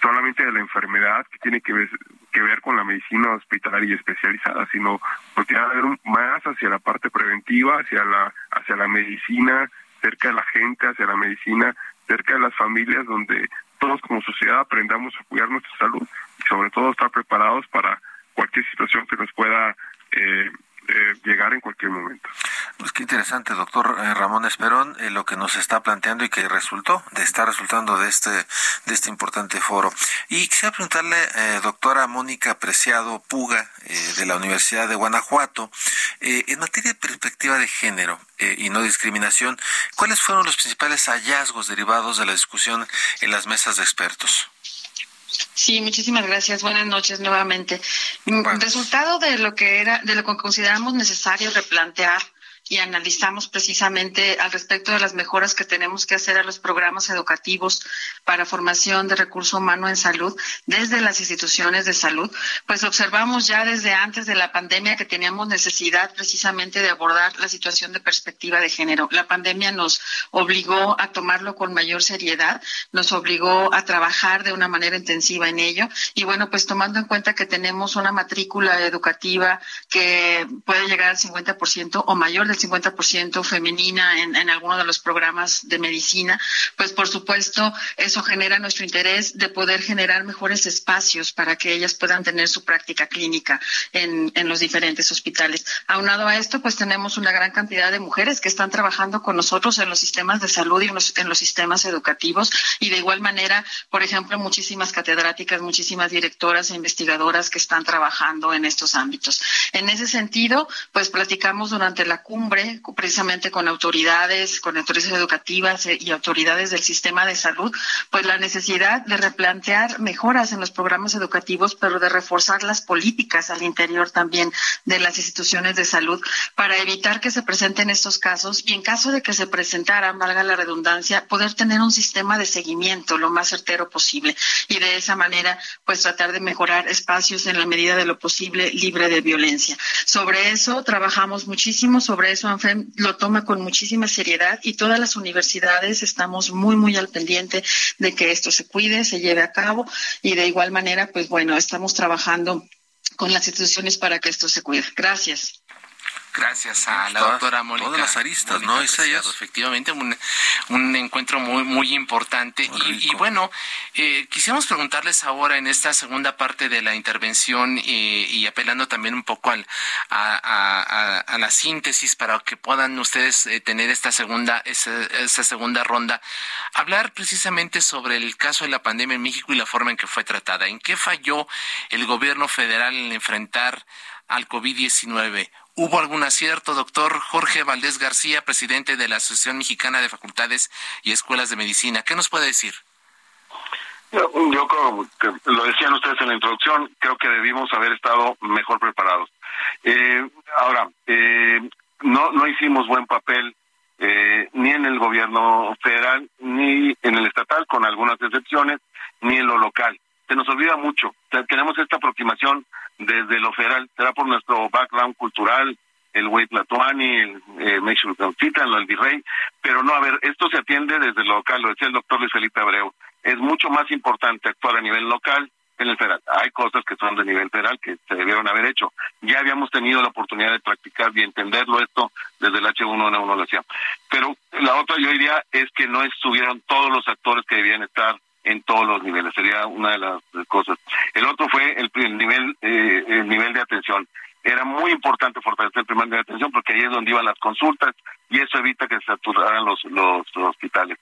solamente de la enfermedad que tiene que ver, que ver con la medicina hospitalaria especializada, sino porque a ver más hacia la parte preventiva, hacia la, hacia la medicina cerca de la gente, hacia la medicina cerca de las familias, donde todos como sociedad aprendamos a cuidar nuestra salud y sobre todo estar preparados para cualquier situación que nos pueda eh, eh, llegar en cualquier momento. Pues qué interesante, doctor eh, Ramón Esperón, eh, lo que nos está planteando y que resultó, de estar resultando de este, de este importante foro. Y quisiera preguntarle, doctora Mónica Preciado Puga, de la Universidad de Guanajuato, en materia de perspectiva de género y no discriminación, ¿cuáles fueron los principales hallazgos derivados de la discusión en las mesas de expertos? Sí, muchísimas gracias. Buenas noches nuevamente. Resultado de lo que era, de lo que consideramos necesario replantear y analizamos precisamente al respecto de las mejoras que tenemos que hacer a los programas educativos para formación de recurso humano en salud desde las instituciones de salud, pues observamos ya desde antes de la pandemia que teníamos necesidad precisamente de abordar la situación de perspectiva de género. La pandemia nos obligó a tomarlo con mayor seriedad, nos obligó a trabajar de una manera intensiva en ello y bueno, pues tomando en cuenta que tenemos una matrícula educativa que puede llegar al 50% o mayor del 50% femenina en, en alguno de los programas de medicina, pues por supuesto eso genera nuestro interés de poder generar mejores espacios para que ellas puedan tener su práctica clínica en, en los diferentes hospitales. Aunado a esto, pues tenemos una gran cantidad de mujeres que están trabajando con nosotros en los sistemas de salud y en los, en los sistemas educativos y de igual manera, por ejemplo, muchísimas catedráticas, muchísimas directoras e investigadoras que están trabajando en estos ámbitos. En ese sentido, pues platicamos durante la cumbre precisamente con autoridades, con autoridades educativas eh, y autoridades del sistema de salud, pues la necesidad de replantear mejoras en los programas educativos, pero de reforzar las políticas al interior también de las instituciones de salud para evitar que se presenten estos casos y en caso de que se presentaran, valga la redundancia, poder tener un sistema de seguimiento lo más certero posible y de esa manera pues tratar de mejorar espacios en la medida de lo posible libre de violencia. Sobre eso trabajamos muchísimo, sobre eso eso ANFEM lo toma con muchísima seriedad y todas las universidades estamos muy, muy al pendiente de que esto se cuide, se lleve a cabo y de igual manera, pues bueno, estamos trabajando con las instituciones para que esto se cuide. Gracias. Gracias a la doctora Mónica. Todas las aristas, ¿no? Efectivamente, un, un, encuentro muy, muy importante. y, bueno, eh, quisiéramos preguntarles ahora en esta segunda parte de la intervención eh, y apelando también un poco al, a, a, la síntesis para que puedan ustedes eh, tener esta segunda, esa, esa segunda ronda, hablar precisamente sobre el caso de la pandemia en México y la forma en que fue tratada. ¿En qué falló el gobierno federal en enfrentar al COVID-19? ¿Hubo algún acierto, doctor Jorge Valdés García, presidente de la Asociación Mexicana de Facultades y Escuelas de Medicina? ¿Qué nos puede decir? Yo, creo que lo decían ustedes en la introducción, creo que debimos haber estado mejor preparados. Eh, ahora, eh, no, no hicimos buen papel eh, ni en el gobierno federal, ni en el estatal, con algunas excepciones, ni en lo local. Se nos olvida mucho. tenemos esta aproximación desde lo federal, será por nuestro background cultural, el Huey Platuani, el eh, el Virrey, pero no, a ver, esto se atiende desde lo local, lo decía el doctor Luis Felipe Abreu, es mucho más importante actuar a nivel local en el federal. Hay cosas que son de nivel federal que se debieron haber hecho. Ya habíamos tenido la oportunidad de practicar y entenderlo esto desde el H1N1 lo hacía. Pero la otra yo diría es que no estuvieron todos los actores que debían estar en todos los niveles. Sería una de las cosas. El otro fue el, nivel eh, el nivel de atención. Era muy importante fortalecer el primer nivel de atención porque ahí es donde iban las consultas y eso evita que se saturaran los, los, hospitales.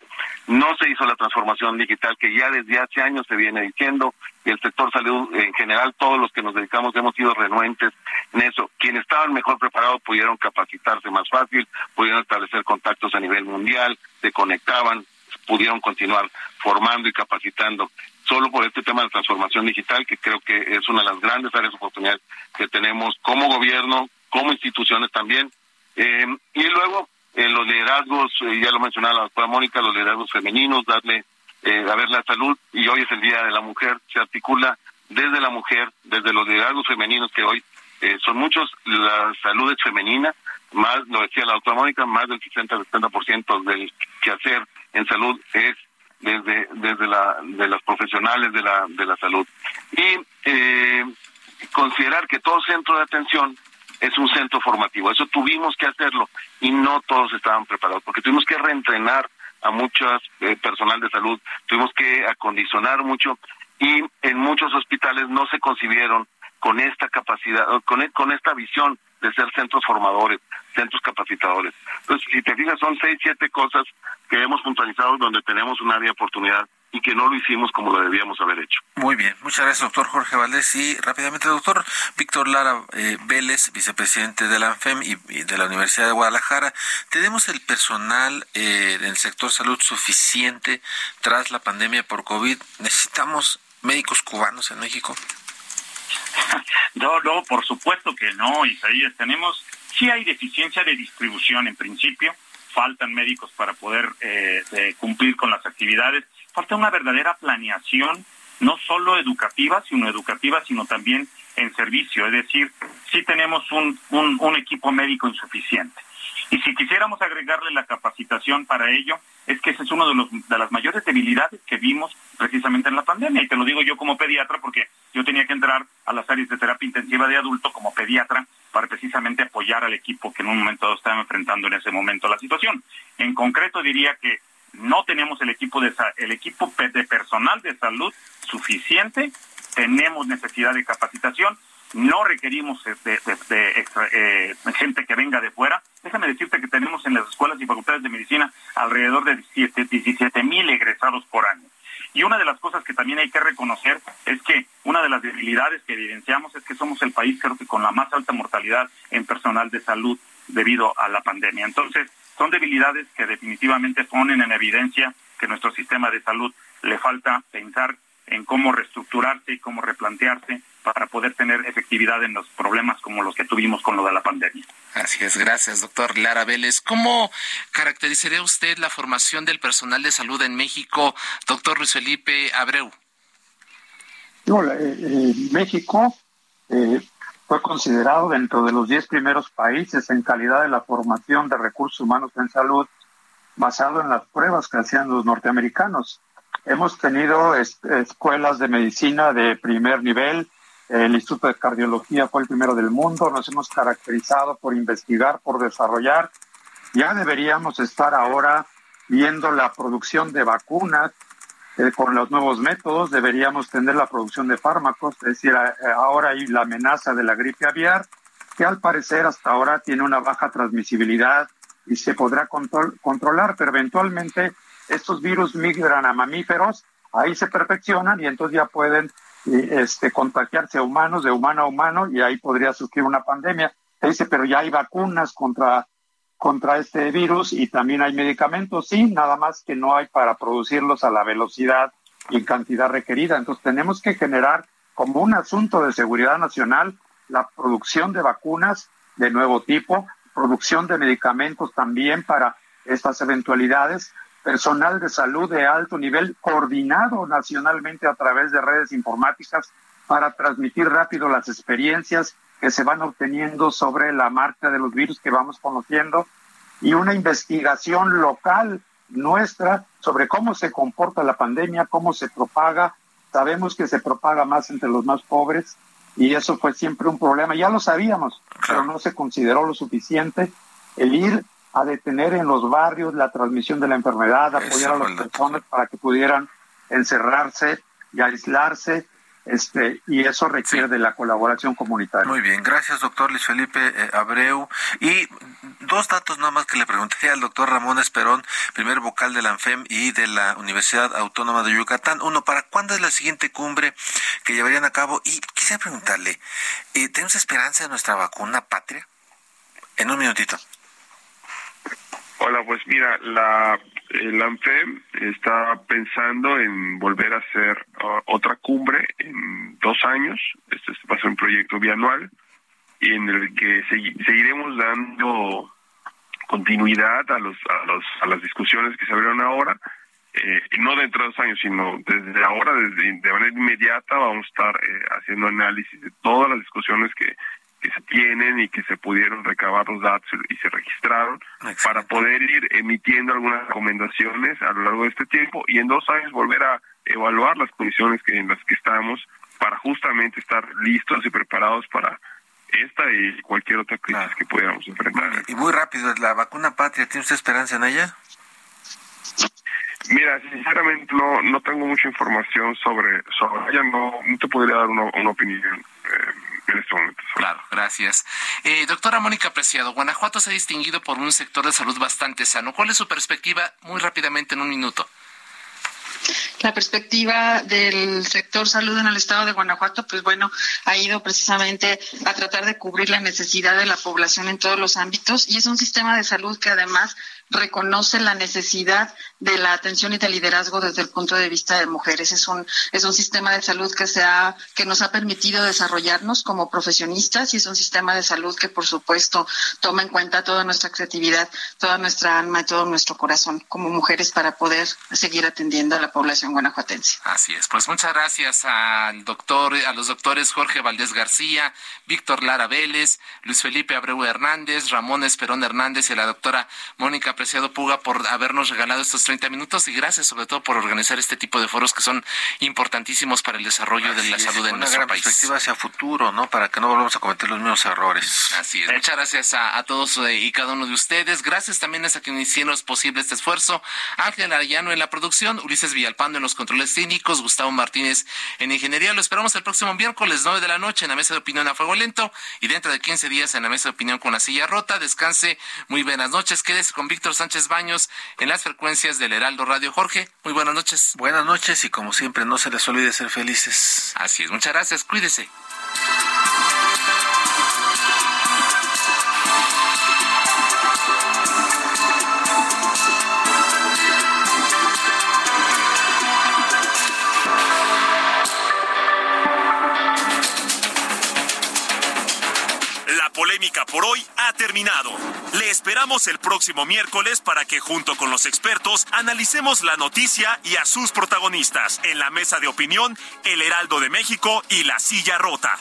No se hizo la transformación digital que ya desde hace años se viene diciendo y el sector salud en general, todos los que nos dedicamos hemos sido renuentes en eso. Quienes estaban mejor preparados pudieron capacitarse más fácil, pudieron establecer contactos a nivel mundial, se conectaban, pudieron continuar formando y capacitando solo por este tema de transformación digital, que creo que es una de las grandes áreas de oportunidad que tenemos como gobierno, como instituciones también. Eh, y luego, los liderazgos, eh, ya lo mencionaba la doctora Mónica, los liderazgos femeninos, darle eh, a ver, la salud, y hoy es el Día de la Mujer, se articula desde la mujer, desde los liderazgos femeninos que hoy eh, son muchos, la salud es femenina, más, lo decía la Mónica, más del 60-70% del quehacer en salud es desde desde la de las profesionales de la de la salud. Y eh, considerar que todo centro de atención es un centro formativo. Eso tuvimos que hacerlo y no todos estaban preparados porque tuvimos que reentrenar a muchas eh, personal de salud tuvimos que acondicionar mucho y en muchos hospitales no se concibieron con esta capacidad con, con esta visión de ser centros formadores, centros capacitadores. Entonces, si te fijas, son seis, siete cosas que hemos puntualizado donde tenemos un área oportunidad y que no lo hicimos como lo debíamos haber hecho. Muy bien, muchas gracias, doctor Jorge Valdés. Y rápidamente, doctor Víctor Lara eh, Vélez, vicepresidente de la ANFEM y, de la Universidad de Guadalajara. ¿Tenemos el personal eh, del sector salud suficiente tras la pandemia por COVID? ¿Necesitamos médicos cubanos en México? No, no, por supuesto que no, Isaías. Tenemos, sí hay deficiencia de distribución en principio, faltan médicos para poder eh, cumplir con las actividades, falta una verdadera planeación, no solo educativa, sino educativa, sino también en servicio. Es decir, sí tenemos un, un, un equipo médico insuficiente. Y si quisiéramos agregarle la capacitación para ello, es que ese es uno de, los, de las mayores debilidades que vimos precisamente en la pandemia. Y te lo digo yo como pediatra porque yo tenía que entrar a las áreas de terapia intensiva de adulto como pediatra para precisamente apoyar al equipo que en un momento estaba enfrentando en ese momento la situación. En concreto diría que no tenemos el equipo de el equipo de personal de salud suficiente, tenemos necesidad de capacitación no requerimos de, eh, gente que venga de fuera. Déjame decirte que tenemos en las escuelas y facultades de medicina alrededor de 17 mil egresados por año. Y una de las cosas que también hay que reconocer es que una de las debilidades que evidenciamos es que somos el país creo que con la más alta mortalidad en personal de salud debido a la pandemia. Entonces, son debilidades que definitivamente ponen en evidencia que nuestro sistema de salud le falta pensar en cómo reestructurarse y cómo replantearse para poder tener efectividad en los problemas como los que tuvimos con lo de la pandemia. Así es, gracias, doctor Lara Vélez. ¿Cómo caracterizaría usted la formación del personal de salud en México, doctor Luis Felipe Abreu? No, eh, México eh, fue considerado dentro de los diez primeros países en calidad de la formación de recursos humanos en salud basado en las pruebas que hacían los norteamericanos. Hemos tenido escuelas de medicina de primer nivel, el Instituto de Cardiología fue el primero del mundo, nos hemos caracterizado por investigar, por desarrollar. Ya deberíamos estar ahora viendo la producción de vacunas eh, con los nuevos métodos, deberíamos tener la producción de fármacos, es decir, eh, ahora hay la amenaza de la gripe aviar, que al parecer hasta ahora tiene una baja transmisibilidad y se podrá controlar, pero eventualmente estos virus migran a mamíferos, ahí se perfeccionan y entonces ya pueden este, contagiarse a humanos, de humano a humano, y ahí podría surgir una pandemia. Se dice, pero ya hay vacunas contra, contra este virus y también hay medicamentos, sí, nada más que no hay para producirlos a la velocidad y cantidad requerida. Entonces tenemos que generar como un asunto de seguridad nacional la producción de vacunas de nuevo tipo, producción de medicamentos también para estas eventualidades, personal de salud de alto nivel coordinado nacionalmente a través de redes informáticas para transmitir rápido las experiencias que se van obteniendo sobre la marcha de los virus que vamos conociendo y una investigación local nuestra sobre cómo se comporta la pandemia, cómo se propaga. Sabemos que se propaga más entre los más pobres y eso fue siempre un problema. Ya lo sabíamos, pero no se consideró lo suficiente el ir a detener en los barrios la transmisión de la enfermedad, apoyar a las personas para que pudieran encerrarse y aislarse. Este, y eso requiere de la colaboración comunitaria. Muy bien, gracias doctor Luis Felipe eh, Abreu. Y dos datos nada más que le pregunté al doctor Ramón Esperón, primer vocal de la ANFEM y de la Universidad Autónoma de Yucatán. Uno, ¿para cuándo es la siguiente cumbre que llevarían a cabo? Y quisiera preguntarle, eh, ¿tenemos esperanza de nuestra vacuna patria? En un minutito. Hola, pues mira, la, el ANFEM está pensando en volver a hacer otra cumbre en dos años. Este, va a ser un proyecto bianual y en el que seguiremos dando continuidad a los, a los a las discusiones que se abrieron ahora eh, no dentro de dos años, sino desde ahora, desde, de manera inmediata, vamos a estar eh, haciendo análisis de todas las discusiones que, que se tienen y que se pudieron recabar los datos y se registraron para poder ir emitiendo algunas recomendaciones a lo largo de este tiempo y en dos años volver a evaluar las condiciones que, en las que estamos para justamente estar listos y preparados para esta y cualquier otra crisis que pudiéramos enfrentar. Y muy rápido, ¿la vacuna patria tiene usted esperanza en ella? Mira, sinceramente no no tengo mucha información sobre sobre ella, no, no te podría dar una, una opinión. Eh, en este momento. Claro, gracias. Eh, doctora Mónica Preciado, Guanajuato se ha distinguido por un sector de salud bastante sano. ¿Cuál es su perspectiva, muy rápidamente, en un minuto? La perspectiva del sector salud en el estado de Guanajuato, pues bueno, ha ido precisamente a tratar de cubrir la necesidad de la población en todos los ámbitos y es un sistema de salud que además reconoce la necesidad de la atención y del liderazgo desde el punto de vista de mujeres. Es un, es un sistema de salud que, se ha, que nos ha permitido desarrollarnos como profesionistas y es un sistema de salud que, por supuesto, toma en cuenta toda nuestra creatividad, toda nuestra alma y todo nuestro corazón como mujeres para poder seguir atendiendo a la población guanajuatense. Así es. Pues muchas gracias al doctor, a los doctores Jorge Valdés García, Víctor Lara Vélez, Luis Felipe Abreu Hernández, Ramón Esperón Hernández y a la doctora Mónica apreciado Puga por habernos regalado estos 30 minutos y gracias sobre todo por organizar este tipo de foros que son importantísimos para el desarrollo de la salud en nuestro país. perspectiva hacia futuro, ¿no? Para que no volvamos a cometer los mismos errores. Así es. Muchas gracias a, todos eh, y cada uno de ustedes. Gracias también a quienes hicieron posible este esfuerzo. Ángel Arellano en la producción, Ulises Villalpando en los controles técnicos, Gustavo Martínez en ingeniería. Lo esperamos el próximo miércoles 9 de la noche en la mesa de opinión a fuego lento y dentro de 15 días en la mesa de opinión con la silla rota. Descanse. Muy buenas noches. Quédese con Víctor Sánchez Baños en las frecuencias del Heraldo Radio. Jorge, muy buenas noches. Buenas noches y como siempre, no se les olvide ser felices. Así es, muchas gracias, cuídese. polémica por hoy terminado. Le esperamos el próximo miércoles para que junto con los expertos analicemos la noticia y a sus protagonistas en la mesa de opinión El Heraldo de México y La Silla Rota.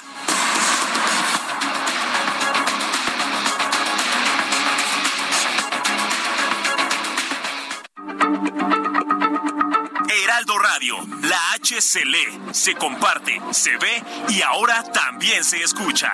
Heraldo Radio, la H se lee, se comparte, se ve y ahora también se escucha.